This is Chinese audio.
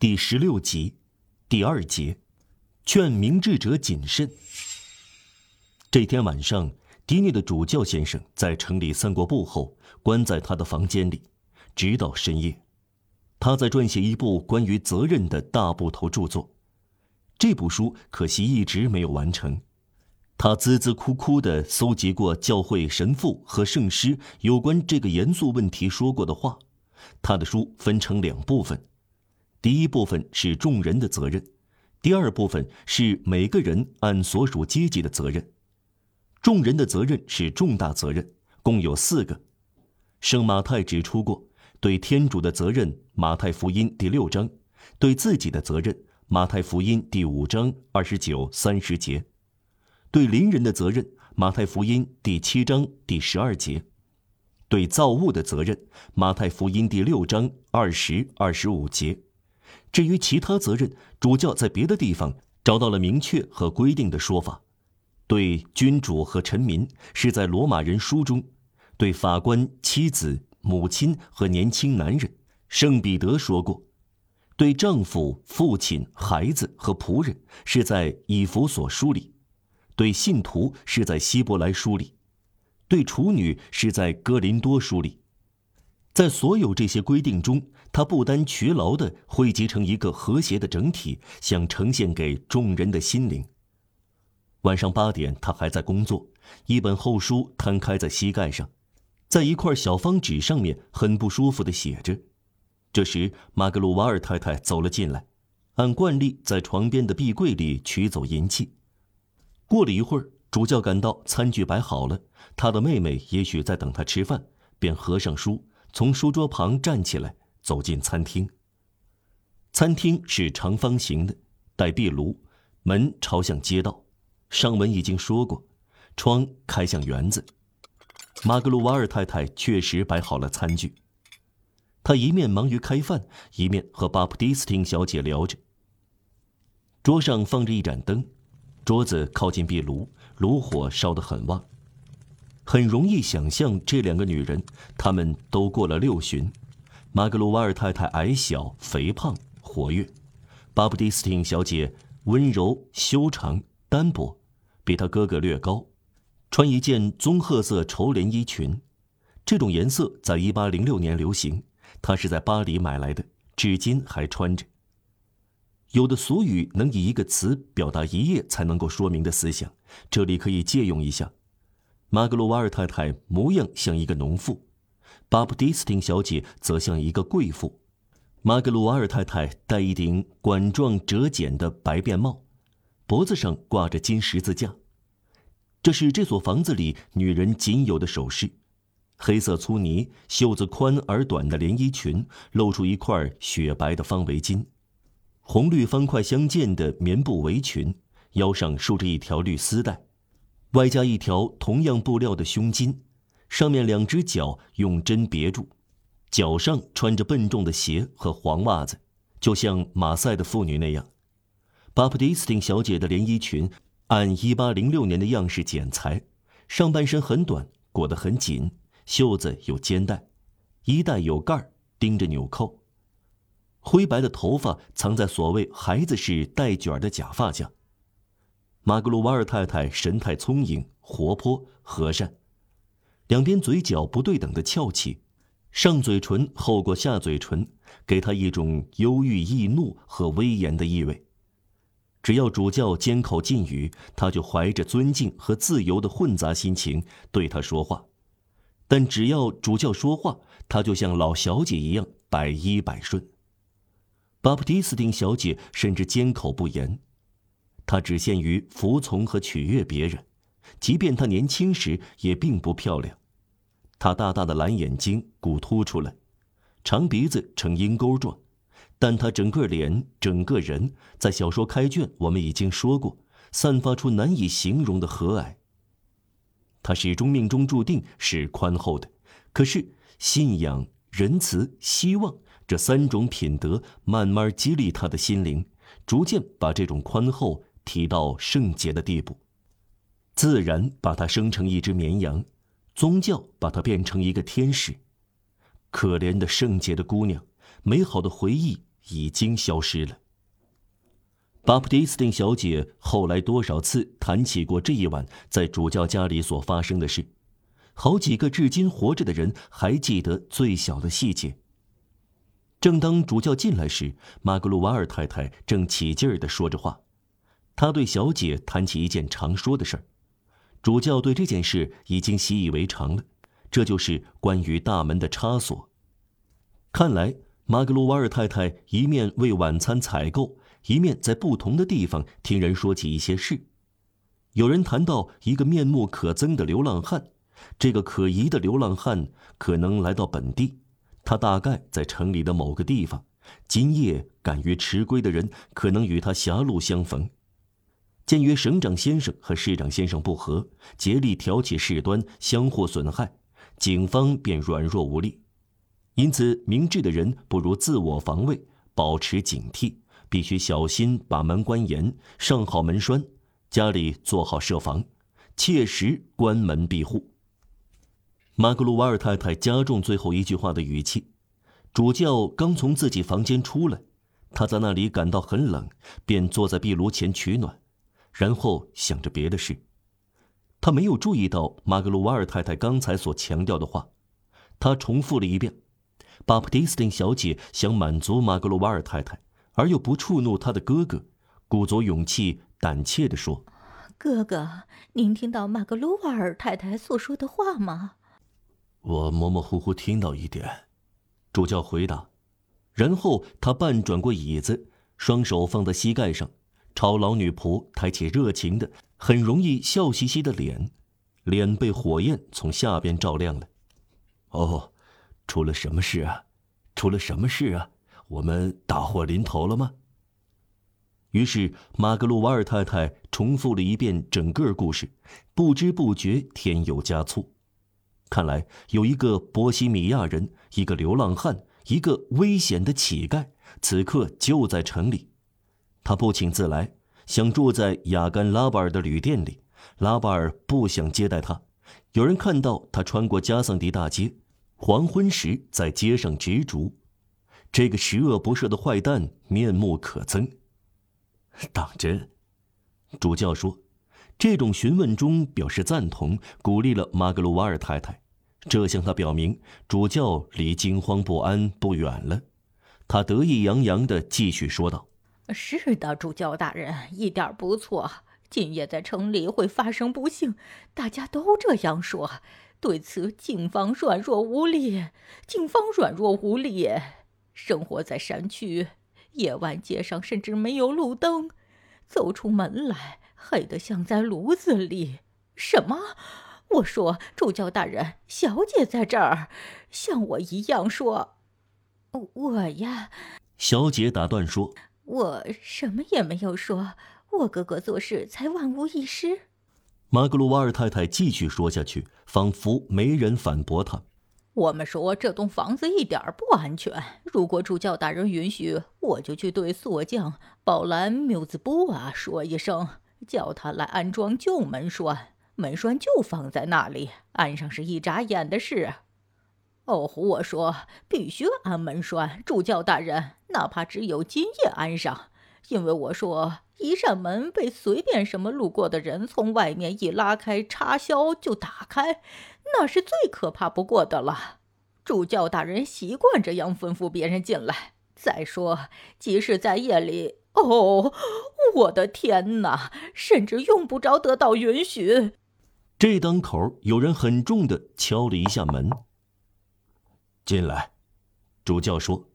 第十六集，第二节，劝明智者谨慎。这天晚上，迪涅的主教先生在城里散过步后，关在他的房间里，直到深夜。他在撰写一部关于责任的大部头著作，这部书可惜一直没有完成。他孜孜哭哭地搜集过教会神父和圣师有关这个严肃问题说过的话。他的书分成两部分，第一部分是众人的责任，第二部分是每个人按所属阶级的责任。众人的责任是重大责任，共有四个。圣马太指出过，对天主的责任，《马太福音》第六章；对自己的责任，《马太福音》第五章二十九、三十节。对邻人的责任，《马太福音》第七章第十二节；对造物的责任，《马太福音》第六章二十二十五节。至于其他责任，主教在别的地方找到了明确和规定的说法。对君主和臣民，是在《罗马人书》中；对法官、妻子、母亲和年轻男人，圣彼得说过；对丈夫、父亲、孩子和仆人，是在《以弗所书》里。对信徒是在希伯来书里，对处女是在哥林多书里，在所有这些规定中，他不单劬劳地汇集成一个和谐的整体，想呈现给众人的心灵。晚上八点，他还在工作，一本厚书摊开在膝盖上，在一块小方纸上面很不舒服地写着。这时，马格鲁瓦尔太太走了进来，按惯例在床边的壁柜里取走银器。过了一会儿，主教赶到，餐具摆好了。他的妹妹也许在等他吃饭，便合上书，从书桌旁站起来，走进餐厅。餐厅是长方形的，带壁炉，门朝向街道。上文已经说过，窗开向园子。马格鲁瓦尔太太确实摆好了餐具。她一面忙于开饭，一面和巴普蒂斯汀小姐聊着。桌上放着一盏灯。桌子靠近壁炉，炉火烧得很旺。很容易想象这两个女人，她们都过了六旬。马格鲁瓦尔太太矮小、肥胖、活跃；巴布蒂斯汀小姐温柔、修长、单薄，比她哥哥略高，穿一件棕褐色绸连衣裙。这种颜色在1806年流行，她是在巴黎买来的，至今还穿着。有的俗语能以一个词表达一夜才能够说明的思想，这里可以借用一下。马格鲁瓦尔太太模样像一个农妇，巴布蒂斯汀小姐则像一个贵妇。马格鲁瓦尔太太戴一顶管状折剪的白便帽，脖子上挂着金十字架，这是这所房子里女人仅有的首饰。黑色粗呢、袖子宽而短的连衣裙，露出一块雪白的方围巾。红绿方块相间的棉布围裙，腰上束着一条绿丝带，外加一条同样布料的胸巾，上面两只脚用针别住，脚上穿着笨重的鞋和黄袜子，就像马赛的妇女那样。巴普蒂斯汀小姐的连衣裙按1806年的样式剪裁，上半身很短，裹得很紧，袖子有肩带，衣带有盖儿，钉着纽扣。灰白的头发藏在所谓孩子式带卷的假发下。马格鲁瓦尔太太神态聪颖、活泼、和善，两边嘴角不对等的翘起，上嘴唇厚过下嘴唇，给她一种忧郁易怒和威严的意味。只要主教缄口禁语，他就怀着尊敬和自由的混杂心情对他说话；但只要主教说话，他就像老小姐一样百依百顺。巴布蒂斯丁小姐甚至缄口不言，她只限于服从和取悦别人，即便她年轻时也并不漂亮。他大大的蓝眼睛鼓凸出来，长鼻子呈鹰钩状，但他整个脸、整个人，在小说开卷我们已经说过，散发出难以形容的和蔼。他始终命中注定是宽厚的，可是信仰、仁慈、希望。这三种品德慢慢激励他的心灵，逐渐把这种宽厚提到圣洁的地步。自然把他生成一只绵羊，宗教把她变成一个天使。可怜的圣洁的姑娘，美好的回忆已经消失了。巴普迪斯汀小姐后来多少次谈起过这一晚在主教家里所发生的事，好几个至今活着的人还记得最小的细节。正当主教进来时，马格鲁瓦尔太太正起劲儿地说着话，她对小姐谈起一件常说的事儿。主教对这件事已经习以为常了，这就是关于大门的插锁。看来马格鲁瓦尔太太一面为晚餐采购。一面在不同的地方听人说起一些事，有人谈到一个面目可憎的流浪汉，这个可疑的流浪汉可能来到本地，他大概在城里的某个地方。今夜敢于迟归的人可能与他狭路相逢。鉴于省长先生和市长先生不和，竭力挑起事端，相互损害，警方便软弱无力。因此，明智的人不如自我防卫，保持警惕。必须小心把门关严，上好门栓，家里做好设防，切实关门闭户。马格鲁瓦尔太太加重最后一句话的语气。主教刚从自己房间出来，他在那里感到很冷，便坐在壁炉前取暖，然后想着别的事。他没有注意到马格鲁瓦尔太太刚才所强调的话，他重复了一遍。巴普蒂斯汀小姐想满足马格鲁瓦尔太太。而又不触怒她的哥哥，鼓足勇气，胆怯地说：“哥哥，您听到马格鲁瓦尔太太所说的话吗？”我模模糊糊听到一点，主教回答。然后他半转过椅子，双手放在膝盖上，朝老女仆抬起热情的、很容易笑嘻嘻的脸，脸被火焰从下边照亮了。哦，出了什么事啊？出了什么事啊？我们大祸临头了吗？于是马格鲁瓦尔太太重复了一遍整个故事，不知不觉添油加醋。看来有一个波西米亚人，一个流浪汉，一个危险的乞丐，此刻就在城里。他不请自来，想住在雅甘拉巴尔的旅店里。拉巴尔不想接待他。有人看到他穿过加桑迪大街，黄昏时在街上执烛。这个十恶不赦的坏蛋面目可憎。当真？主教说，这种询问中表示赞同，鼓励了马格鲁瓦尔太太。这向他表明，主教离惊慌不安不远了。他得意洋洋地继续说道：“是的，主教大人，一点不错。今夜在城里会发生不幸，大家都这样说。对此，警方软弱无力。警方软弱无力。”生活在山区，夜晚街上甚至没有路灯，走出门来黑得像在炉子里。什么？我说，主教大人，小姐在这儿，像我一样说。我呀，小姐打断说：“我什么也没有说，我哥哥做事才万无一失。”马格鲁瓦尔太太继续说下去，仿佛没人反驳她。我们说这栋房子一点不安全。如果主教大人允许，我就去对锁匠宝兰缪兹布瓦说一声，叫他来安装旧门栓。门栓就放在那里，安上是一眨眼的事。哦，我说必须安门栓，主教大人，哪怕只有今夜安上，因为我说一扇门被随便什么路过的人从外面一拉开插销就打开。那是最可怕不过的了，主教大人习惯这样吩咐别人进来。再说，即使在夜里，哦，我的天哪，甚至用不着得到允许。这当口，有人很重的敲了一下门。进来，主教说。